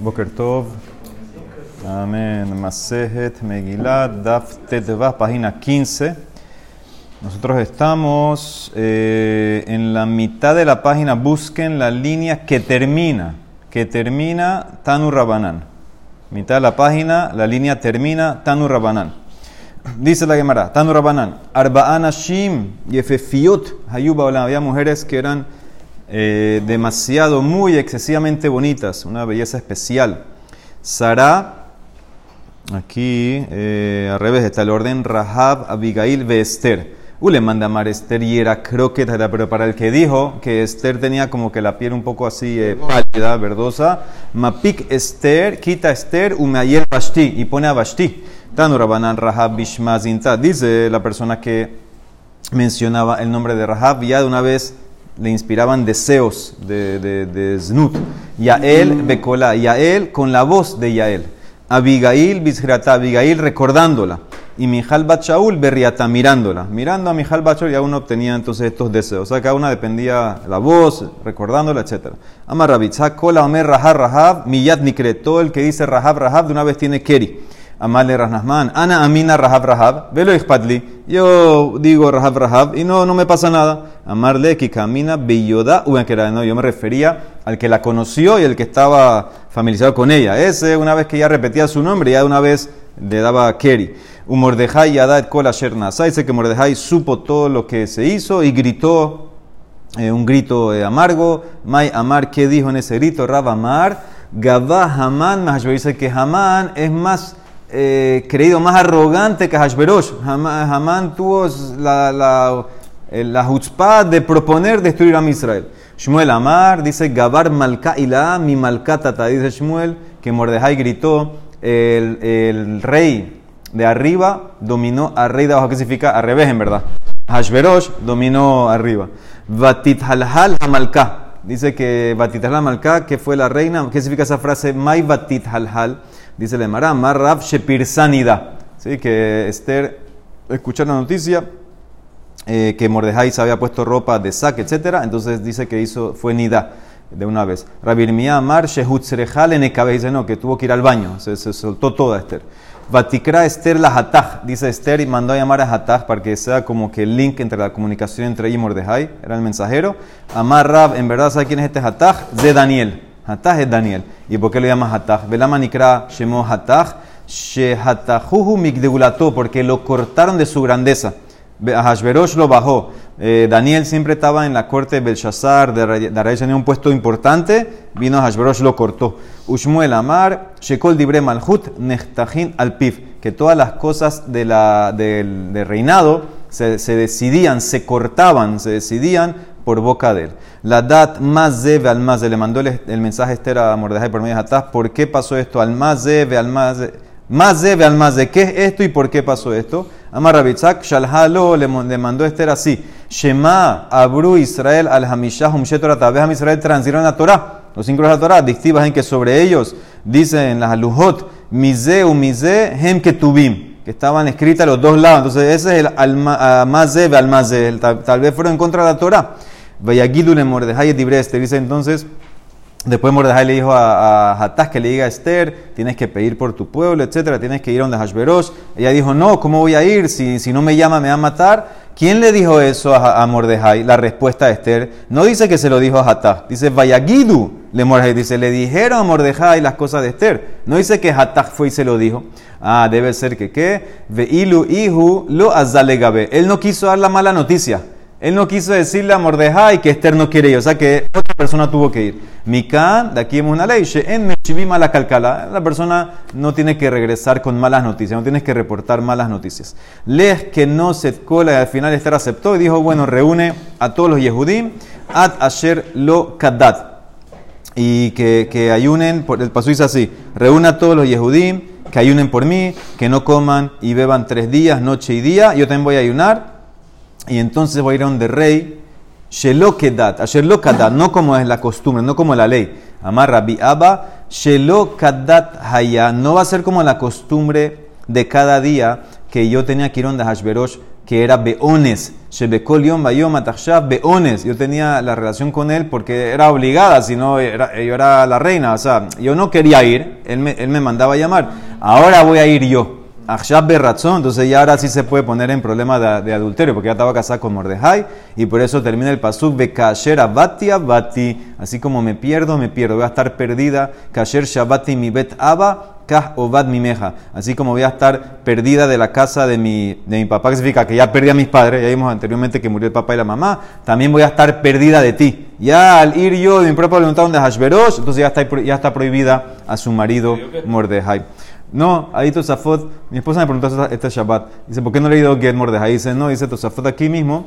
Boker Tov. Amén. Masejet Megilat, Daf Teteva, página 15. Nosotros estamos eh, en la mitad de la página. Busquen la línea que termina, que termina Tanu Rabanan. Mitad de la página, la línea termina Tanu Rabanan. Dice la Gemara, Tanu Rabanan, Arba'an Shim, Yefefiot, Hayuba, había mujeres que eran eh, demasiado, muy excesivamente bonitas, una belleza especial. Sara, aquí eh, al revés está el orden Rahab, Abigail, Esther. U le manda a amar Esther y era croqueta, pero para el que dijo que Esther tenía como que la piel un poco así eh, pálida, verdosa, Mapik Esther, quita Esther, Umeayer Bashti, y pone a Bashti. Tanu Rabanan Rahab Bishmazinta, dice la persona que mencionaba el nombre de Rahab, ya de una vez le inspiraban deseos de, de, de Znut. Yael Bekola, Yael con la voz de Yael. Abigail Bishrata, Abigail recordándola. Y Mijal Bachaul Berriata mirándola. Mirando a Mijal Bachaul ya uno obtenía entonces estos deseos. O sea, cada una dependía la voz, recordándola, etc. Amar Kola Omer Rahab Rahab, Miyat Nikre. Todo el que dice Rahab Rahab de una vez tiene Keri. Amarle Rasnasman, Ana Amina Rahab Rahab, velo Ichpadli. Yo digo Rahab Rahab y no, no me pasa nada. Amarle que camina Beyoda no, yo me refería al que la conoció y el que estaba familiarizado con ella. Ese, una vez que ya repetía su nombre, ya de una vez le daba Keri. Un Mordejai Yadad Kol Asher Dice que Mordejai supo todo lo que se hizo y gritó eh, un grito eh, amargo. May Amar, ¿qué dijo en ese grito? Rab Amar, Gabá Haman, dice que Haman es más eh, creído, más arrogante que Hashverosh. Hamán tuvo la, la, eh, la de proponer destruir a Israel. Shmuel Amar dice Gabar Malka Ilá, mi Malkatata. Dice Shmuel que Mordejai gritó: el, el, rey de arriba dominó al rey de abajo. ¿Qué significa? Al revés, en verdad. Hashverosh dominó arriba. Vatit Halhal Hamalka. Dice que Halhal Hamalka, que fue la reina. ¿Qué significa esa frase? Mai Vatit Halhal. Dice el Emara, Marrab Shepirsanida. ¿Sí? Que Esther escuchó la noticia eh, que Mordejai se había puesto ropa de sac, etc. Entonces dice que hizo, fue Nida de una vez. Rabirmia Amar Shehutserejal en Dice no, que tuvo que ir al baño. Se, soltó toda Esther. Vatikra Esther la Hataj. Dice Esther y mandó a llamar a Hataj para que sea como que el link entre la comunicación entre ella y Mordejai. Era el mensajero. Amar Rab, en verdad, ¿sabe quién es este Hataj? De Daniel. Hatach es Daniel. ¿Y por qué le llama Hatach? Velama Nikra Shemo Hatach. Shehatajuhu Migdeulato, porque lo cortaron de su grandeza. Hashverosh lo bajó. Eh, Daniel siempre estaba en la corte de Belshazzar, de Rey tenía un puesto importante. Vino Hashverosh lo cortó. Ushmuel Amar, Shekol Dibre Malhut, Nechtachin Alpif. Que todas las cosas de la, del, reinado se, se, decidían, se cortaban, se decidían por boca de él. La dat más debe al más le mandó el, mensaje Esther a Mordejai por medio de Hataz. ¿Por qué pasó esto? Al más debe al más más debe al más de. ¿Qué es esto y por qué pasó esto? Amar Rabitzak, Shalhalo le, mandó Esther así. Shema, Abru Israel, al Hamishah, Humshetorah, Tabeham Israel transirán la Torah. Los cinco de la Torah, dictivas en que sobre ellos dicen las alujot, Mize u Mize, Hem Ketubim que estaban escritas los dos lados. Entonces, ese es el al más al más Tal, vez fueron en contra de la Torah. Vayagidule Mordejai Dibreste. Dice entonces, después Mordejai le dijo a, a que le diga a Esther, tienes que pedir por tu pueblo, etcétera, tienes que ir a donde Hashverosh. Ella dijo, no, ¿cómo voy a ir? Si, si no me llama, me va a matar. ¿Quién le dijo eso a, a Mordejai? La respuesta de Esther no dice que se lo dijo a Hatach, dice Vayagidu le Mordejai. Dice, le dijeron a Mordejai las cosas de Esther. No dice que Hatach fue y se lo dijo. Ah, debe ser que qué. Veilu ihu lo azalegabe. Él no quiso dar la mala noticia. Él no quiso decirle a Mordejai que Esther no quiere ir, o sea que otra persona tuvo que ir. Mikan, de aquí vemos una ley, en mala calcala. La persona no tiene que regresar con malas noticias, no tienes que reportar malas noticias. Les que no se cola y al final Esther aceptó y dijo, bueno, reúne a todos los Yehudim, ad asher lo kadat. Y que, que ayunen, el paso dice así, reúne a todos los Yehudim, que ayunen por mí, que no coman y beban tres días, noche y día, yo también voy a ayunar y entonces voy a ir a donde rey, Shelokedat, no como es la costumbre, no como la ley. Amar Rabbi Abba, Shelokadat Haya, no va a ser como la costumbre de cada día que yo tenía que ir donde Hashverosh, que era Beones. Shebekol Yom Bayom Beones. Yo tenía la relación con él porque era obligada, si no, era, yo era la reina. O sea, yo no quería ir, él me, él me mandaba a llamar. Ahora voy a ir yo. Achshab Berratzon, entonces ya ahora sí se puede poner en problema de, adulterio, porque ya estaba casada con Mordejai, y por eso termina el pasuk de Kasher Abati Abati, así como me pierdo, me pierdo, voy a estar perdida, Kasher Shabati mi bet Aba, Kah Ovad mi meja, así como voy a estar perdida de la casa de mi, de mi papá, que significa que ya perdí a mis padres, ya vimos anteriormente que murió el papá y la mamá, también voy a estar perdida de ti. Ya al ir yo de mi propia voluntad donde Hashverosh, entonces ya está, ya está prohibida a su marido Mordejai. No, ahí Tosafot, mi esposa me preguntó este Shabbat, dice, ¿por qué no le he ido Get Mordejai? Dice, no, dice Tosafot aquí mismo,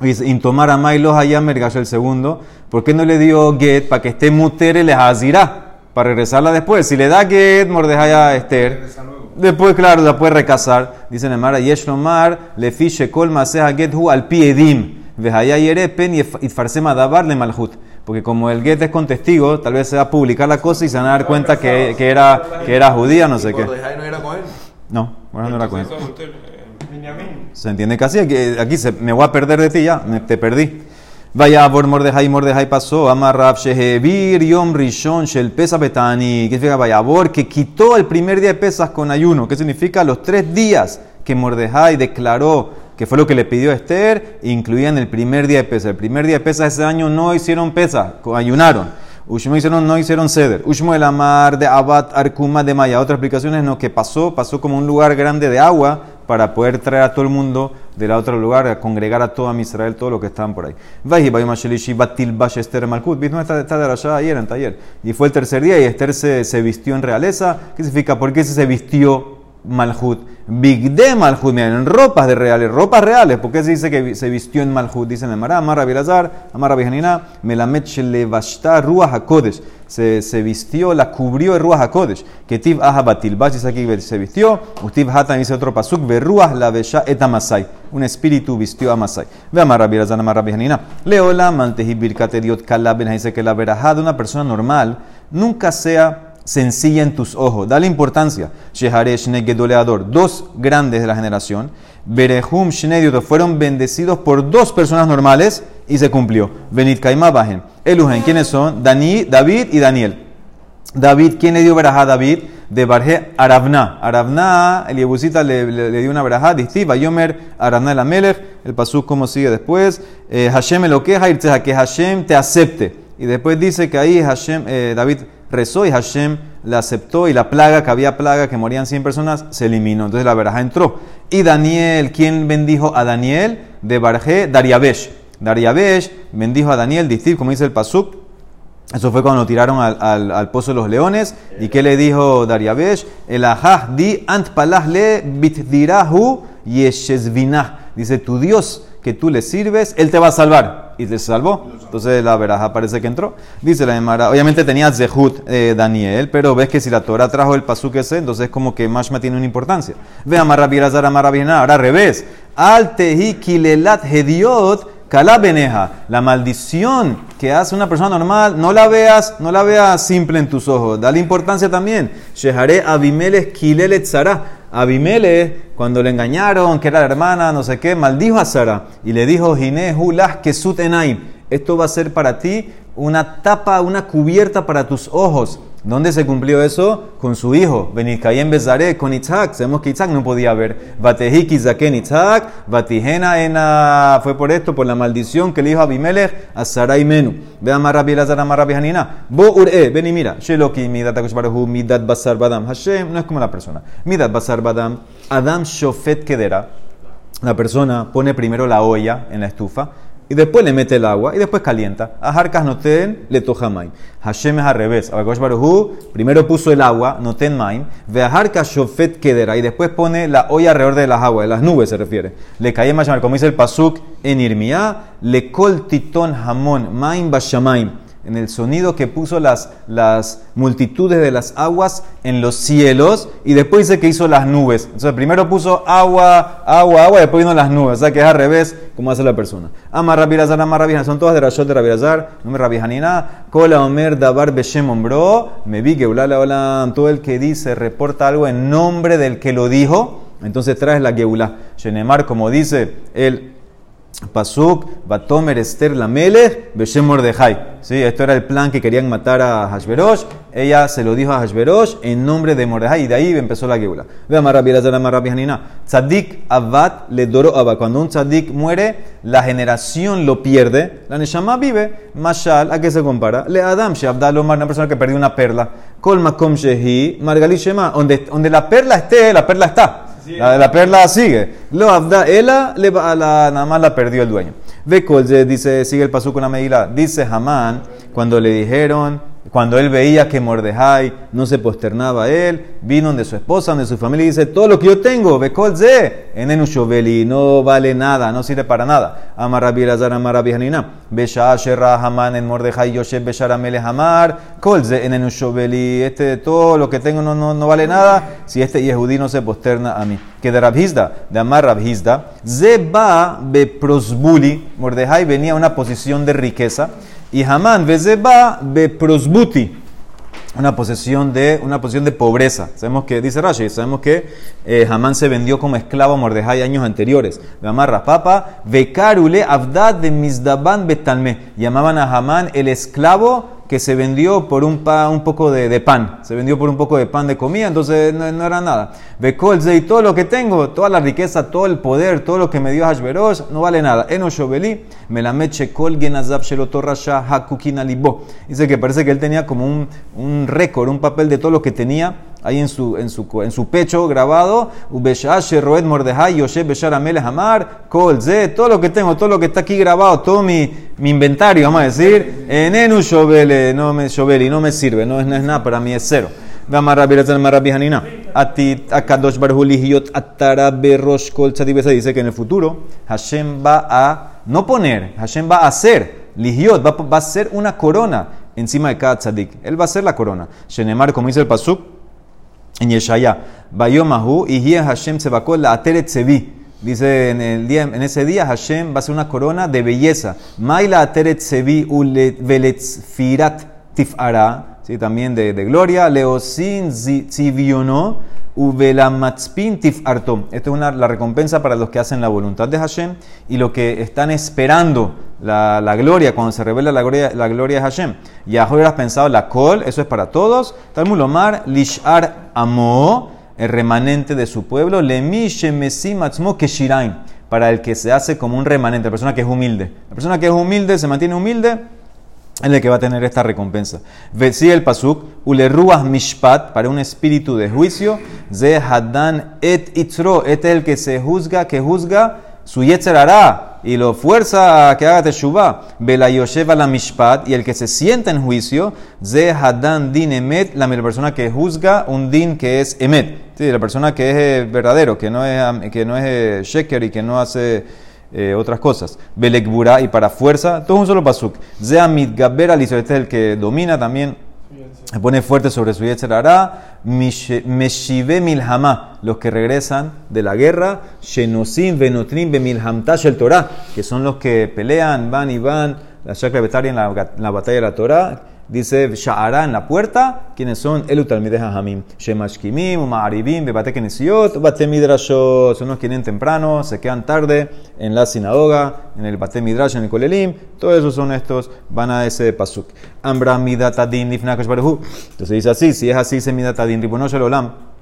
dice, Intomar a Mailo Hayamer el segundo, ¿por qué no le dio Get para que esté mutere le hazirá? Para regresarla después. Si le da Get Mordejai a Esther, después, claro, la puede recasar. Dice Nemara, Yeshlomar, le fiche kol maseha Get hu al piedim, vehaya yerepen y farsema davar le malhut. Porque como el get es con testigo, tal vez se va a publicar la cosa y se van a dar cuenta que, que era, que era judía, no sé qué. no era con él? No, bueno, no era con él. Se entiende casi, aquí, aquí se, me voy a perder de ti ya, me, te perdí. Vaya por Mordejai, Mordejai pasó, Amarrab Shehevir Yom Rishon Shel Pesa Betani. ¿Qué significa Vaya por? Que quitó el primer día de pesas con ayuno. ¿Qué significa? Los tres días que Mordejai declaró que fue lo que le pidió Esther, incluían el primer día de pesa. El primer día de pesa ese año no hicieron pesa, ayunaron. Ushmo hicieron, no hicieron ceder. Ushmo el amar de Abad Arkuma de Maya. Otras explicaciones no, que pasó, pasó como un lugar grande de agua para poder traer a todo el mundo del otro lugar, a congregar a toda Israel, todo lo que estaban por ahí. ¿Viste? Está, está de allá ayer en taller. Y fue el tercer día y Esther se, se vistió en realeza. ¿Qué significa? ¿Por qué se vistió Malhut. Bigde Malhut, miren, en ropas de reales, ropas reales. porque se dice que se vistió en Malhut? Dice en Mará, Amar Abilazar, Amar Abijanina, Melamet Shelevashta Ruach HaKodesh. Se, se vistió, la cubrió el Ruach HaKodesh. Ketiv Aha Batilbash, dice aquí se vistió. Ustiv Hatan dice otro pasuk, Ruach la Besha et Amasai. Un espíritu vistió a Masai. Ve Amar Abilazar, Amar Abijanina. Leola, Mantehi Birkate Diot Kalaben, dice que la verajá de una persona normal nunca sea sencilla en tus ojos. Dale importancia. Sheharesh Negedoleador, dos grandes de la generación. Berehum Shnediot fueron bendecidos por dos personas normales y se cumplió. Benit Kaimabahen. Eluhen, ¿quiénes son? Dani, David y Daniel. David, ¿quién le dio verajá a David? De Barje Aravna. Aravna, el Yebusita le, dio una verajá. Distiva, Yomer, Aravna el Amelech. El pasú, ¿cómo sigue después? Eh, Hashem lo queja, que Hashem te acepte. Y después dice que ahí Hashem, eh, David rezó y Hashem la aceptó y la plaga, que había plaga, que morían 100 personas, se eliminó. Entonces la veraja entró. Y Daniel, ¿quién bendijo a Daniel? De Barje, Dariabesh. Dariabesh bendijo a Daniel, Distiv, como dice el Pasuk. Eso fue cuando tiraron al, al, pozo de los leones. ¿Y qué le dijo Dariabesh? El ajah di ant le bitdirahu yeshezvinah. Dice, tu Dios que tú le sirves, él te va a salvar y te salvó. Entonces la veraja parece que entró. Dice la Emara, obviamente tenía Zehut eh, Daniel, pero ves que si la Torah trajo el pasuk ese, entonces como que Mashma tiene una importancia. Ve Amarra Birazar Amarra ahora al revés. Al Tehi Kilelat Hediot Beneja, la maldición que hace una persona normal, no la veas, no la veas simple en tus ojos. Dale importancia también. Shehare Abimelech Kilelet Zara. Abimele, cuando le engañaron, que era la hermana, no sé qué, maldijo a Sara y le dijo, Gine Hulah Kesut Enaim, esto va a ser para ti una tapa, una cubierta para tus ojos. ¿Dónde se cumplió eso? Con su hijo, Benikayen Bezaré, con Isaac. Sabemos que Isaac no podía ver. Batehiki Zaken Isaac, Batijena en fue por esto, por la maldición que le dijo Abimelech a Sarai Menu. Ve a Marabi Elazar, Marabi Hanina. Bo Ure, ven y mira. Sheloki Midat Akushbarahu, Midat Basar Badam. Hashem no es como la persona. Midat Basar Badam. Adam Shofet Kedera. La persona pone primero la olla en la estufa y después le mete el agua y después calienta. A Harkas noten le toja maim. Hashem es al revés. primero puso el agua, noten maim. Ve a Harkas shofet kedera y después pone la olla alrededor de las aguas, de las nubes se refiere. Le cae más como dice el pasuk en Irmiá, le kol titon hamon maim bashamaim en el sonido que puso las, las multitudes de las aguas en los cielos y después dice que hizo las nubes. Entonces primero puso agua, agua, agua y después vino las nubes. O sea que es al revés como hace la persona. Amar Rabirazar, Amar Rabijana, son todas de Rashot de Rabirazar, no me Rabijanina. Kola Omer Dabar Beshem Ombro, me vi que todo el que dice, reporta algo en nombre del que lo dijo entonces traes la Geulá. Shenemar, como dice el Pasuk, Batomer Esther Lamelech, Beshem Mordejai. ¿Sí? Esto era el plan que querían matar a Hashverosh. Ella se lo dijo a Hashverosh en nombre de Mordejai y de ahí empezó la Geula. Ve Marabi Marabi Hanina. Tzadik Abad le doro Abba. Cuando un tzadik muere, la generación lo pierde. La Neshama vive. Mashal, ¿a qué se compara? Le Adam Shabdal Omar, una persona que perdió una perla. Kol Makom Shehi, Margali Shema. Donde, donde la perla esté, la perla está. La, la perla sigue. Lo abda, ella le, la, nada más la perdió el dueño. Ve dice, sigue el paso con la medida. Dice Hamán, cuando le dijeron, cuando él veía que Mordejai no se posternaba a él, vino de su esposa, de su familia y dice, todo lo que yo tengo, Bekolze, en Enushoveli, no vale nada, no sirve para nada. Amarabi Lazar, Amarabi Hanina. Besha Haman en Mordejai, Yoshe Besharamele Hamar, Kolze en Enushoveli, este, todo lo que tengo no, no, no vale nada si este Yehudí no se posterna a mí. Que de Rabhizda, de Amar Rabhizda, Zeba Beprosbuli, Mordejai venía a una posición de riqueza y Hamán vezeba prosbuti una posesión de una posición de pobreza. Sabemos que dice Rashi, sabemos que eh, Hamán se vendió como esclavo a Mordejai años anteriores. Amarra papa, vekarule avdad de misdaban betalme. Llamaban a Hamán el esclavo que se vendió por un, un poco de, pan, se vendió por un poco de pan de comida, entonces no, era nada. Bekolze y todo lo que tengo, toda la riqueza, todo el poder, todo lo que me dio Hashverosh, no vale nada. Eno Shobeli, me la meche kol genazab shelotorrasha hakukina libo. Dice que parece que él tenía como un, un récord, un papel de todo lo que tenía ahí en su, en su, en su pecho grabado, Roed Mordejai, Yoshe Beshar Hamar, Kol todo lo que tengo, todo lo que está aquí grabado, todo mi, mi inventario, vamos a decir, Enenu Shobele, no me Shobeli, no me sirve, no es, no es nada, para mí es cero. Dice que en el futuro Hashem va a no poner, Hashem va a hacer, Lihiot, va, va a ser una corona encima de cada tzadik. Él va a ser la corona. Shenemar, como dice el Pasuk, en Yeshaya. Bayomahu y Hashem se la ateret sevi. Dice en, el día, en ese día Hashem va a ser una corona de belleza. Maila ateret sevi firat tifara. Sí, también de, de gloria. Leosin ziviono. Esta es la recompensa para los que hacen la voluntad de Hashem y los que están esperando la, gloria, cuando se revela la gloria, de Hashem. Y has pensado, la col, eso es para todos. Talmud Lomar, Lishar Amo, el remanente de su pueblo, Lemi Shemesim Atzmo Keshirain, para el que se hace como un remanente, la persona que es humilde. La persona que es humilde, se mantiene humilde, es el que va a tener esta recompensa. Sigue el pasuk, uleruah mishpat, para un espíritu de juicio, ze hadan et itzro, este es el que se juzga, que juzga su yetzer hará y lo fuerza a que haga teshuva. Bela yosheva la mishpat, y el que se sienta en juicio, ze hadan din emet, la persona que juzga un din que es emet. Sí, la persona que es eh, verdadero, que no es, que no es eh, sheker y que no hace eh, otras cosas. Belekbura y para fuerza, todo un solo pasuk. Zea mitgaber este es el que domina también, se pone fuerte sobre su yetzerara. Meshive milhama, los que regresan de la guerra. Shenosim venotrim bemilhamtash el Torah, que son los que pelean, van y van, la chakra en la, la batalla de la Torah Dice Sha'ara en la puerta, quienes son Elutalmides Hamim, Shemashkimim, Ma'aribim, Bebate Kenesiot, Bate Midrashot, son los que vienen temprano, se quedan tarde en la sinagoga, en el Bate Midrash, en el Kolelim, todos esos son estos, van a ese pasuk. Ambra Midatadin Baruhu. Entonces dice así, si es así, se Midatadin Ribonosh Olam.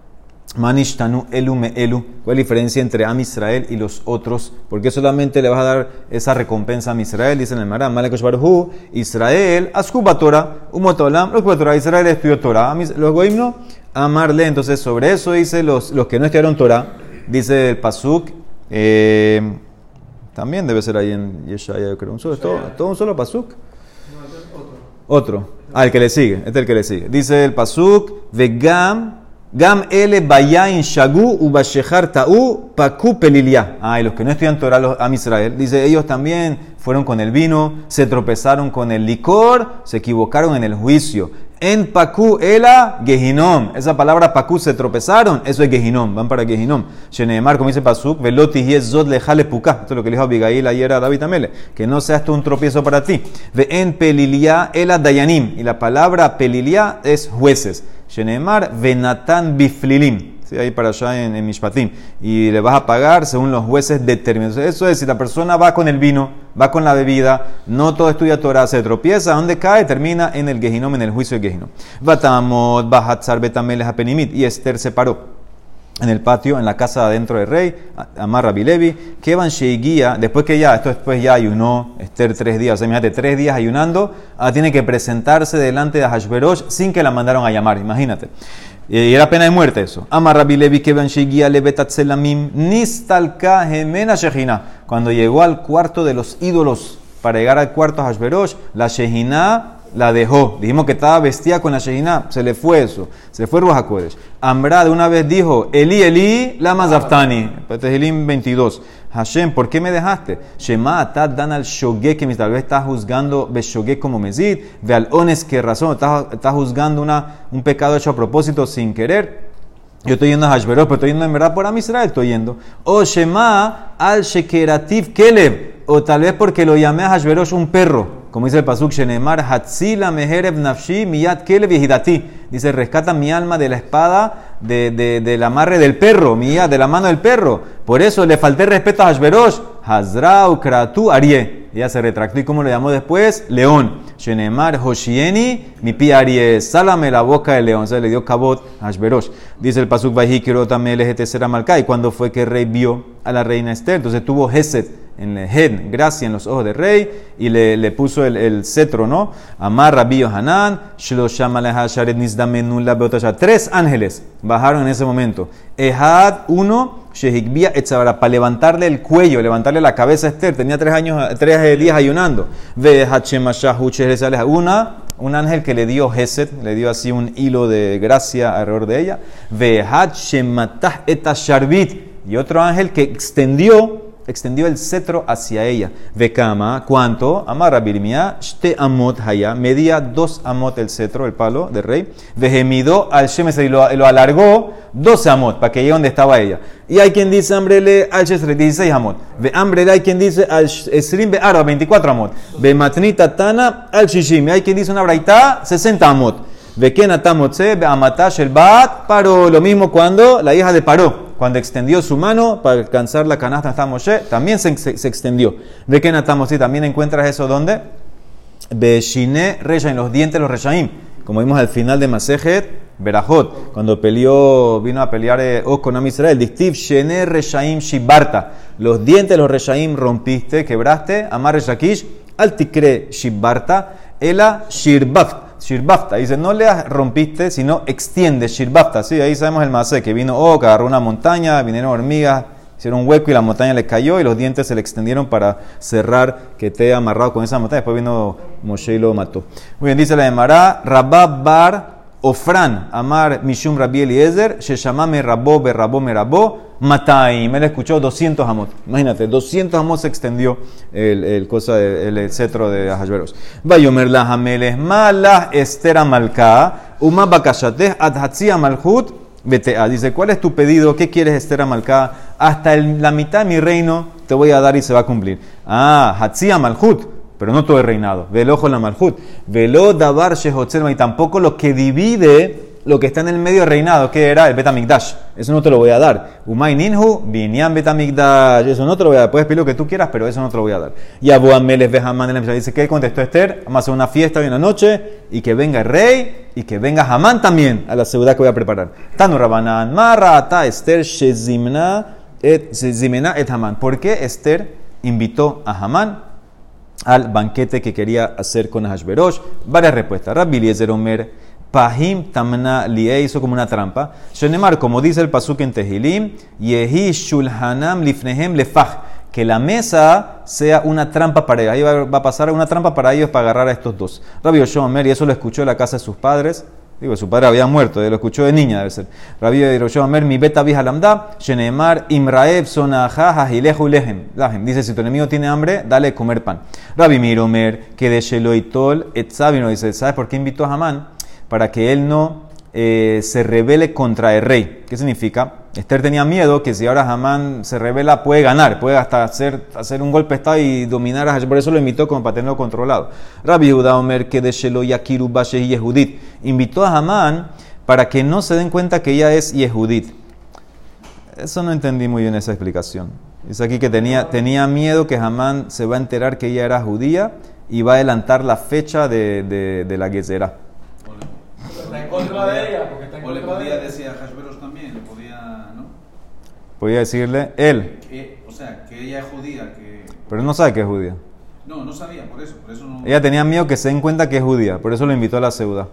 Manishtanu elu me elu. ¿Cuál es la diferencia entre Am Israel y los otros? Porque solamente le vas a dar esa recompensa a Israel? Dice en el Maram, Malekosh Baruhu, Israel, Askuba Torah, Umotolam, los Torah, Israel estudió Torah, los Goim no, amarle. Entonces, sobre eso dice los, los que no estudiaron Torah, dice el Pasuk, eh, también debe ser ahí en Yeshaya, yo creo, un solo, todo, todo un solo Pasuk. otro. Otro. Ah, el que le sigue, este es el que le sigue. Dice el Pasuk, Vegam, Gam ele bayain shagu ubashechar ta'u paku pelilia. Ah, y los que no estudian Torah a Israel, dice, ellos también fueron con el vino, se tropezaron con el licor, se equivocaron en el juicio. En paku ela gehinom. Esa palabra paku se tropezaron, eso es gehinom, van para gehinom. Sheneemar, como dice Pasuk, veloti zot lejale puka. Esto es lo que le dijo Abigail ayer a David Amele, que no sea esto un tropiezo para ti. Ve en pelilia ela dayanim. Y la palabra pelilia es jueces. Shenemar biflilim. ahí para allá en Mishpatim, y le vas a pagar según los jueces determinados. Eso es, si la persona va con el vino, va con la bebida, no todo estudia Torah, se tropieza, ¿dónde cae? Termina en el Gehinom, en el juicio de Gehinom. Batamot, Bahatzar, Betameles, Apenimit, y Esther se paró en el patio, en la casa adentro del rey, Amar Rabilevi, que van Sheiguía, después que ya, esto después ya ayunó, Esther tres días, o sea, imagínate, tres días ayunando, ah, tiene que presentarse delante de Hashverosh sin que la mandaron a llamar, imagínate. Y era pena de muerte eso. Amar Rabilevi, que van Sheiguía, Lebetatzelamim, Nistalka, Gemena Shejina. Cuando llegó al cuarto de los ídolos, para llegar al cuarto de Hashverosh, la Shejina la dejó. Dijimos que estaba vestida con la Shejina, se le fue eso, se le fue Ruach Amra de una vez dijo, Eli, Eli, lama zaftani. Tehilim 22. Hashem, ¿por qué me dejaste? Shema atat dan al shogue que tal vez está juzgando shogue como mezid, ve al ones que razón, está, juzgando una, un pecado hecho a propósito sin querer. Yo estoy yendo a Hashverosh, pero estoy yendo en verdad por Amisrael, estoy yendo. O Shema al Shekerativ Kelev, o tal vez porque lo llamé a Hashverosh un perro como dice el Pasuk Shenemar, Hatzila Meherev Nafshi Miyat Kelev Yehidati. Dice, rescata mi alma de la espada, de, de, del amarre del perro, mía, de la mano del perro. Por eso le falté respeto a Hashverosh. Hazrau Kratu Arie. Ella se retractó y como le llamó después, león. Shenemar Hoshieni, mi pi Arie. Sálame la boca del león. se le dio cabot a Hashverosh. Dice el Pasuk Vahikiro también LGT Malkai. Y cuando fue que el rey vio a la reina Esther, entonces tuvo Geset en el head, gracia en los ojos del rey, y le, le puso el, el, cetro, ¿no? Amar Rabbi Yohanan, Tres ángeles bajaron en ese momento. Ehad, uno, Shehikbia Etzabara, para levantarle el cuello, levantarle la cabeza a Esther. Tenía tres, años, tres días ayunando. Una, un ángel que le dio Geset, le dio así un hilo de gracia alrededor de ella. Y otro ángel que extendió extendió el cetro hacia ella. Vekama, ¿cuánto? Amara Birmia, shte amot haya, medía dos amot el cetro, el palo del rey. Vejemido al shemes y lo, alargó 12 amot para que llegue donde estaba ella. Y hay quien dice hambrele al shesre, 16 amot. Ve hambrele hay quien dice al esrim be arba, 24 amot. Ve matnita tana al shishim. Hay quien dice una braita, 60 amot. Ve kenatamotse, ve amatash el bat, paró. Lo mismo cuando la hija de paró cuando extendió su mano para alcanzar la canasta de Moshe, también se, se, extendió. ¿De qué Moshe? También encuentras eso donde? Beshine en los dientes de los Reshaim. Como vimos al final de Masejet, Berajot, cuando peleó, vino a pelear eh, con Am Israel. Dictiv Shene Reshaim Shibarta. Los dientes de los Reshaim rompiste, quebraste. Amar Reshakish, Altikre Shibarta, Ela Shirbaft. Shirbafta. Dice, no le rompiste, sino extiende. Shirbafta. Sí, ahí sabemos el masé, que vino oh, que agarró una montaña, vinieron hormigas, hicieron un hueco y la montaña le cayó y los dientes se le extendieron para cerrar que te amarrado con esa montaña. Después vino Moshe y lo mató. Muy bien, dice la de Mará, Rabab Bar Ofran, Amar Mishum Rabbi Eliezer, Sheshamame Rabó Berrabó Merabó, Mataim. Él escuchó 200 amot. Imagínate, 200 amot se extendió el, el, cosa, el, cetro de Ahashverosh. Vayomer la Hameles, Malah Estera Malka, Uma Bakashateh, Adhatzia Malhut, Betea. Dice, ¿cuál es tu pedido? ¿Qué quieres, Estera Malka? Hasta la mitad de mi reino te voy a dar y se va a cumplir. Ah, Hatzia Malhut pero no todo el reinado. Velo la malhut. Velo davar y tampoco lo que divide lo que está en el medio reinado, que era el Betamigdash. Eso no te lo voy a dar. Umay ninhu, binyan Betamigdash. Eso no te lo voy a dar. Puedes pedir lo que tú quieras, pero eso no te lo voy a dar. Y Abu Ameles Behaman dice que contestó Esther, vamos a hacer una fiesta hoy en la noche y que venga el rey y que venga Hamán también a la ciudad que voy a preparar. Tanu Rabanan, Marata Esther Shezimna et Hamán. ¿Por qué Esther invitó a Hamán? al banquete que quería hacer con Hashverosh. Varias respuestas. Rabbi Eliezer Omer, Pahim Tamna Lie hizo como una trampa. Shenemar, como dice el pasuk en Tehilim, Yehi Shulhanam Lifnehem Lefach, que la mesa sea una trampa para ellos. Ahí va, a pasar una trampa para ellos para agarrar a estos dos. Rabbi Omer, y eso lo escuchó en la casa de sus padres. Digo, su padre había muerto, lo escuchó de niña, debe ser. Rabbi Mer, mi beta vija lamda, shenemar imraev sonaja lehem. Lahem. Dice, si tu enemigo tiene hambre, dale comer pan. Rabbi Miromer, que de Sheloitol etzabino, dice, ¿sabes por qué invitó a Hamán? Para que él no eh, se rebele contra el rey. ¿Qué significa? Esther tenía miedo que si ahora Hamán se revela puede ganar, puede hasta hacer, hacer un golpe de estado y dominar a Por eso lo invitó como para tenerlo controlado. Rabbi Judá Omer que de Shelo Yakiru y Yehudit invitó a Hamán para que no se den cuenta que ella es Yehudit. Eso no entendí muy bien esa explicación. Dice aquí que tenía, tenía miedo que Hamán se va a enterar que ella era judía y va a adelantar la fecha de, de, de la Gezerá. Está en contra de ella, porque está en O le contra de podía ella. decir a Hashverosh también, le podía, ¿no? Podía decirle él, Que, o sea, que ella es judía, que... pero él no sabe que es judía. No, no sabía, por eso, por eso no... Ella tenía miedo que se den cuenta que es judía, por eso lo invitó a la ciudad.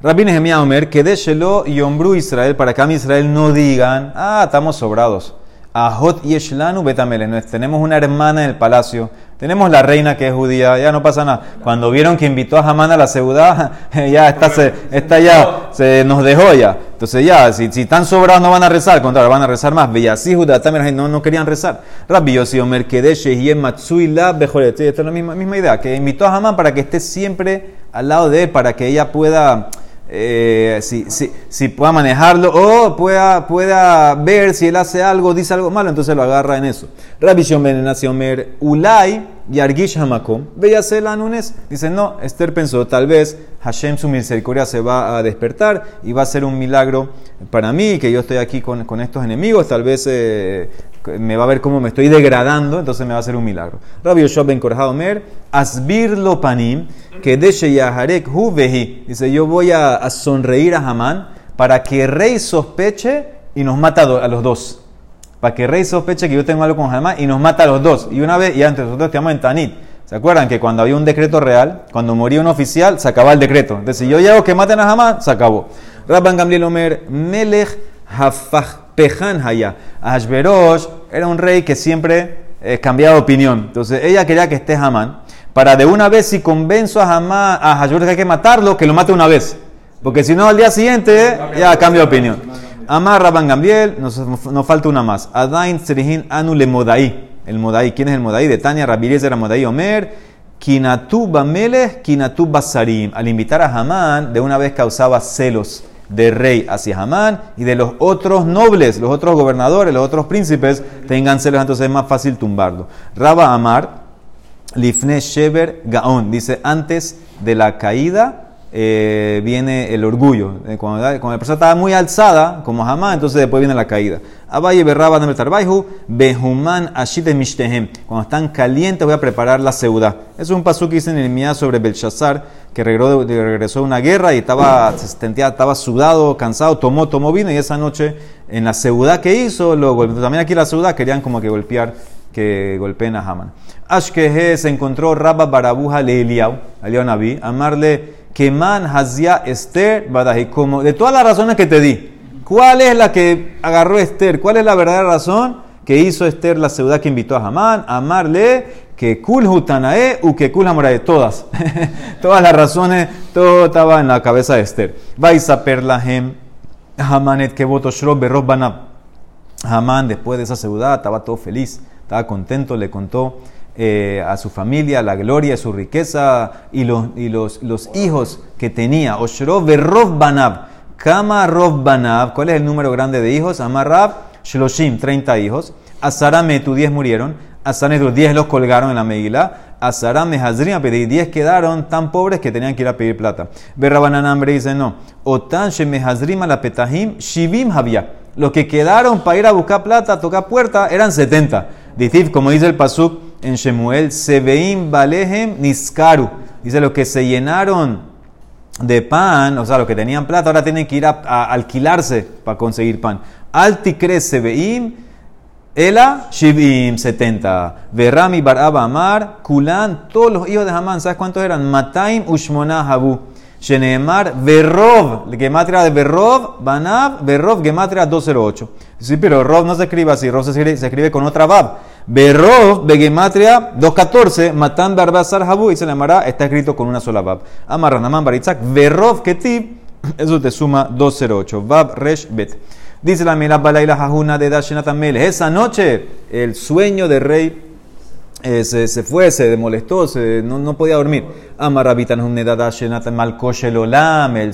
Rabbi Nehemiah Omer, que de Shelo y Ombru Israel, para que a mi Israel no digan, ah, estamos sobrados. Ahot Yeshlanu Betameles, tenemos una hermana en el palacio, tenemos la reina que es judía, ya no pasa nada. Cuando vieron que invitó a Hamán a la ciudad, ya está, se, está ya, se nos dejó ya. Entonces ya, si, si están sobrados no van a rezar, al contrario, van a rezar más. Villasí, Judá, también no, no querían rezar. Rabbi Yossi Omer, que de Shehiem Matsui La Bejoret. Esta es la misma, misma idea, que invitó a Hamán para que esté siempre al lado de él, para que ella pueda eh, si, si, si pueda manejarlo o pueda, pueda ver si él hace algo, dice algo malo, entonces lo agarra en eso. Rabbi Omer Ulay Yargish Hamakom. Véase la Nunes. Dice, no, Esther pensó, tal vez Hashem su misericordia se va a despertar y va a ser un milagro para mí, que yo estoy aquí con, con estos enemigos, tal vez eh, me va a ver cómo me estoy degradando, entonces me va a hacer un milagro. Rabbi Yoshua ben Omer, Asbir lo panim, que yaharek hu. Dice, yo voy a, a sonreír a Hamán para que rey sospeche y nos mata a los dos. Para que rey sospeche que yo tengo algo con Hamán y nos mata a los dos. Y una vez, y antes nosotros estamos en Tanit. ¿Se acuerdan que cuando había un decreto real, cuando moría un oficial, se acababa el decreto? Entonces, si yo llego que maten a Hamán, se acabó. Rabban Gamliel Omer, Melech Hafach Pejan Haya. Ashverosh era un rey que siempre eh, cambiaba de opinión. Entonces, ella quería que esté Hamán. Para de una vez, si convenzo a Hamán, a Hashverosh que hay que matarlo, que lo mate una vez. Porque si no, al día siguiente, ya cambia de opinión. Amar Rabban Gamliel, nos, nos falta una más. Adain Serihin Anu le Modai. El Modai, ¿quién es el Modai? De Tania Rabirez era Modai Omer. Kinatu Bamelech, Kinatu Basarim. Al invitar a Hamán, de una vez causaba celos de rey hacia Hamán y de los otros nobles, los otros gobernadores, los otros príncipes, tengan celos, entonces es más fácil tumbarlo. Raba Amar, Lifne Sheber Gaon, dice antes de la caída eh, viene el orgullo. Eh, Cuando, cuando la persona estaba muy alzada, como jamás, entonces después viene la caída. Abaye berraba de Tarbaihu, Behuman Ashit Mishtehem. Cuando están calientes, voy a preparar la ciudad. Es un paso que dice en el Mía sobre Belshazzar, que regresó de, regresó de una guerra y estaba, estaba sudado, cansado, tomó, tomó vino y esa noche en la ciudad que hizo, lo. También aquí la ciudad querían como que golpear que golpeen a Haman. Ashkehe se encontró Rabba Barabuja le Eliau, Naví, amarle Keman Hazia Esther Badahi. Como de todas las razones que te di, ¿cuál es la que agarró Esther? ¿Cuál es la verdadera razón que hizo Esther la ciudad que invitó a Hamán? Amarle que Kul Hutanae u que Kul Hamorae. Todas. todas las razones, todo estaba en la cabeza de Esther. Vais a Perlahem, Hamanet que voto Shrob Berrob. Hamán, después de esa ciudad, estaba todo feliz, estaba contento, le contó eh, a su familia la gloria su riqueza y los, y los, los hijos que tenía. Oshrov Berrov Banab. Kama Rov Banab. ¿Cuál es el número grande de hijos? Amarrab Shloshim, 30 hijos. Azarame, tu 10 murieron. Asanedru, 10 los colgaron en la Megilá. Azarame Hazrim, pedí 10 quedaron tan pobres que tenían que ir a pedir plata. Berrabanan hambre dice no. Otan Sheme Hazrim la Petahim, Shivim había. Los que quedaron para ir a buscar plata, a tocar puerta, eran 70. Dice, como dice el Pasuk en Shemuel, Sebeim Balehem Niskaru. Dice, los que se llenaron de pan, o sea, los que tenían plata, ahora tienen que ir a, a alquilarse para conseguir pan. Altikre Sebeim, Ela Shivim 70. Verrami Baraba Amar, Kulan, todos los hijos de Hamán, ¿sabes cuántos eran? Mataim Ushmona Habu. Sheneemar, Berrov, gematria de Berrov, Banab, Berrov, gematria 208. Sí, pero Rov no se escribe así, Rov se escribe, se escribe con otra Bab. Berrov, Begematria 214, Matan Barbazar Habu, y se llamará, está escrito con una sola Bab. Amarranaman Baritzak, Berrov Ketib, eso te suma 208. Bab Resh Bet. Dice la Mila Balaila Jajuna de Dashenatan Melech. Esa noche, el sueño del rey eh, se, se fue, se molestó, se, no, no podía dormir. El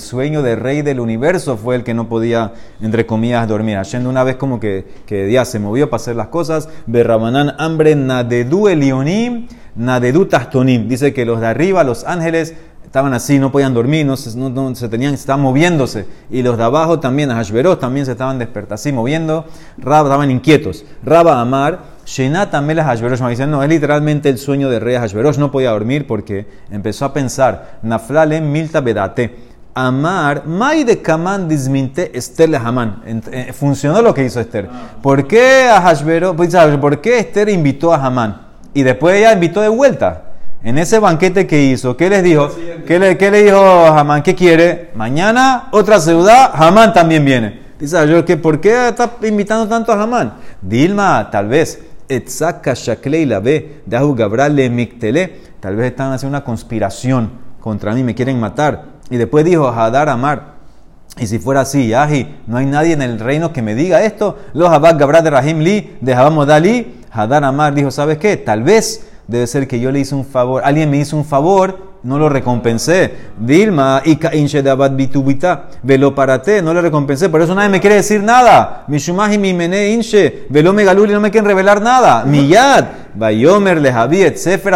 sueño del rey del universo fue el que no podía, entre comillas, dormir. De una vez como que, que ya se movió para hacer las cosas. Berrabanán hambre nadedu elionim, nadedu tastonim. Dice que los de arriba, los ángeles, estaban así, no podían dormir, no se, no- no se tenían, estaban moviéndose. Y los de abajo también, Hashverosh, también se estaban despertando, así moviendo. Rab, estaban inquietos. Raba Amar, Shenat Amelas Hashverosh. Me dicen, no, es literalmente el sueño de rey Hashverosh. No podía dormir porque empezó a pensar, Naflale Milta Bedate. Amar, Mai de Kaman disminte Esther le Haman. Eh, Funcionó lo que hizo Esther. ¿Por qué a Hashverosh, pues. ¿por qué Esther invitó a Hamán? Y después ella invitó de vuelta. En ese banquete que hizo, ¿qué les dijo? ¿Qué le, dijo a Hamán? ¿Qué quiere? Mañana otra ciudad, Hamán también viene. Dice yo que ¿por qué está invitando tanto a Hamán? Dilma, tal vez. Etzaka Shaklei la ve, Dahu Gabral le Miktele. Tal vez están haciendo una conspiración contra mí, me quieren matar. Y después dijo Hadar Amar. Y si fuera así, Yahi, no hay nadie en el reino que me diga esto. Los Habak Gabrat de Rahim Li, de Habam Dali, Hadar Amar dijo, ¿sabes qué? Tal vez debe ser que yo le hice un favor, alguien me hizo un favor, no lo recompensé. Dilma, Ika Inche de Abad Bitubita, velo parate, no le recompensé, por eso nadie me quiere decir nada. Mishumahi mi mene Inche, velo megaluli, no me quieren revelar nada. Miyad, Bayomer le Javiet, Sefer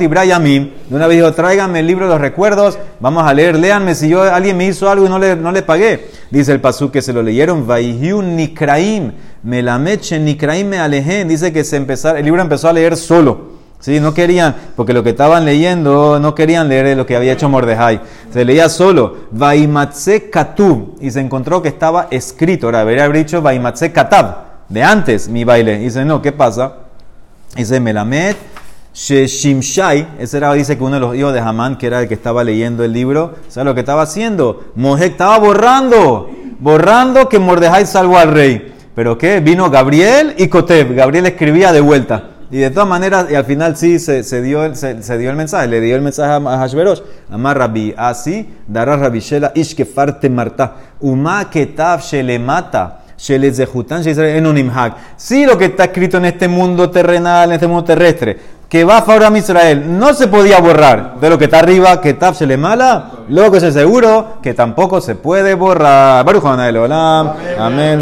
y Brayamim. De una vez dijo, tráiganme el libro de los recuerdos, vamos a leer, léanme si yo alguien me hizo algo y no le, no le pagué. Dice el pasú que se lo leyeron, Vaihiu Nikraim, Melameche Nikraim me alejen. Dice que se empezar, el libro empezó a leer solo. Sí, no querían, porque lo que estaban leyendo, no querían leer lo que había hecho Mordejai. Se leía solo, Vaimatse Katub, y se encontró que estaba escrito. Ahora, debería haber dicho Vaimatse Katab, de antes mi baile. Y dice, no, ¿qué pasa? Dice Melamed Shimshai, ese era, dice que uno de los hijos de Hamán, que era el que estaba leyendo el libro, ¿sabes lo que estaba haciendo? Mojek estaba borrando, borrando que Mordejai salvó al rey. ¿Pero qué? Vino Gabriel y Koteb. Gabriel escribía de vuelta. Y de todas maneras, y al final sí se, se dio, se, se dio el mensaje, le dio el mensaje a, Hashverosh. Amar Rabbi, así dará Rabbi Shela ish kefarte marta. Uma ketav shelemata. Sí, lo que está escrito en este mundo terrenal, en este mundo terrestre, que va a favor a Israel, no se podía borrar. De lo que está arriba, que taf shelemala, luego que es seguro que tampoco se puede borrar. Baruch. Amén.